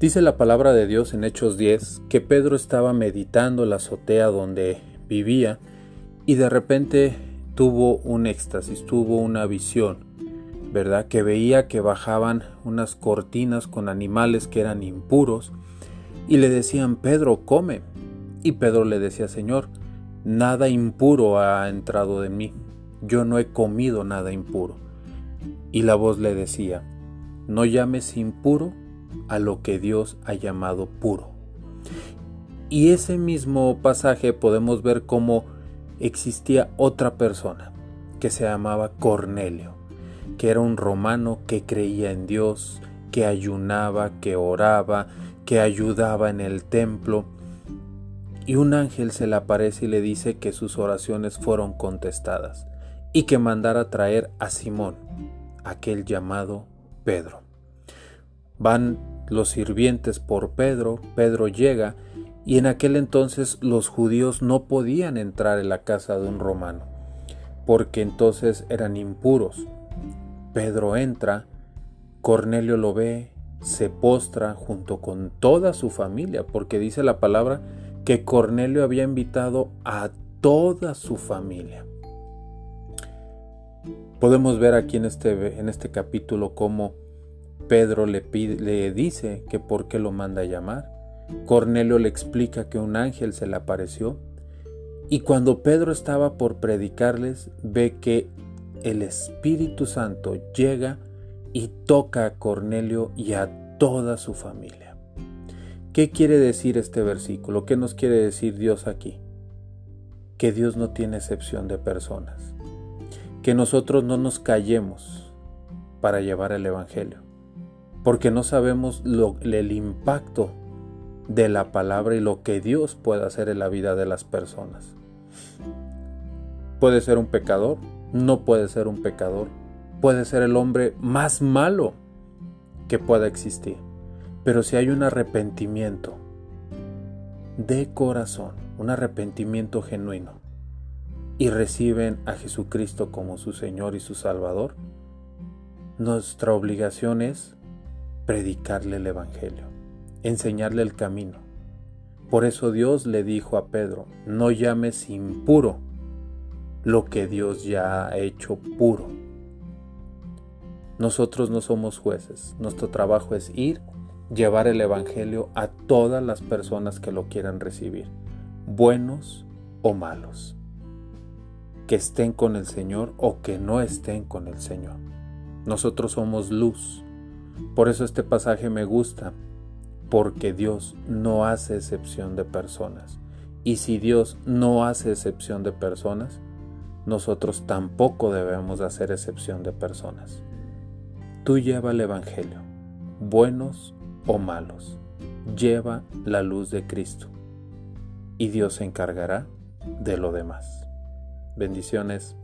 Dice la palabra de Dios en Hechos 10 que Pedro estaba meditando la azotea donde vivía y de repente tuvo un éxtasis, tuvo una visión, ¿verdad? Que veía que bajaban unas cortinas con animales que eran impuros y le decían, Pedro, come. Y Pedro le decía, Señor, nada impuro ha entrado de mí, yo no he comido nada impuro. Y la voz le decía, no llames impuro a lo que Dios ha llamado puro. Y ese mismo pasaje podemos ver cómo existía otra persona que se llamaba Cornelio, que era un romano que creía en Dios, que ayunaba, que oraba, que ayudaba en el templo. Y un ángel se le aparece y le dice que sus oraciones fueron contestadas y que mandara traer a Simón, aquel llamado Pedro. Van los sirvientes por Pedro, Pedro llega y en aquel entonces los judíos no podían entrar en la casa de un romano, porque entonces eran impuros. Pedro entra, Cornelio lo ve, se postra junto con toda su familia, porque dice la palabra que Cornelio había invitado a toda su familia. Podemos ver aquí en este, en este capítulo cómo Pedro le, dice que por qué lo manda a llamar. Cornelio le explica que un ángel se le apareció. Y cuando Pedro estaba por predicarles, ve que el Espíritu Santo llega y toca a Cornelio y a toda su familia. ¿Qué quiere decir este versículo? ¿Qué nos quiere decir Dios aquí? Que Dios no tiene excepción de personas. Que nosotros no nos callemos para llevar el Evangelio porque no sabemos el impacto de la palabra y lo que Dios puede hacer en la vida de las personas. Puede ser un pecador, no puede ser un pecador, puede ser el hombre más malo que pueda existir, pero si hay un arrepentimiento de corazón, un arrepentimiento genuino, y reciben a Jesucristo como su Señor y su Salvador, nuestra obligación es predicarle el Evangelio, enseñarle el camino. Por eso Dios le dijo a Pedro, no llames impuro lo que Dios ya ha hecho puro. Nosotros no somos jueces, nuestro trabajo es ir, llevar el Evangelio a todas las personas que lo quieran recibir, buenos o malos, que estén con el Señor o que no estén con el Señor. Nosotros somos luz, por eso este pasaje me gusta, porque Dios no hace excepción de personas. Y si Dios no hace excepción de personas, nosotros tampoco debemos hacer excepción de personas. Tú lleva el Evangelio, buenos o malos, lleva la luz de Cristo y Dios se encargará de lo demás. Bendiciones.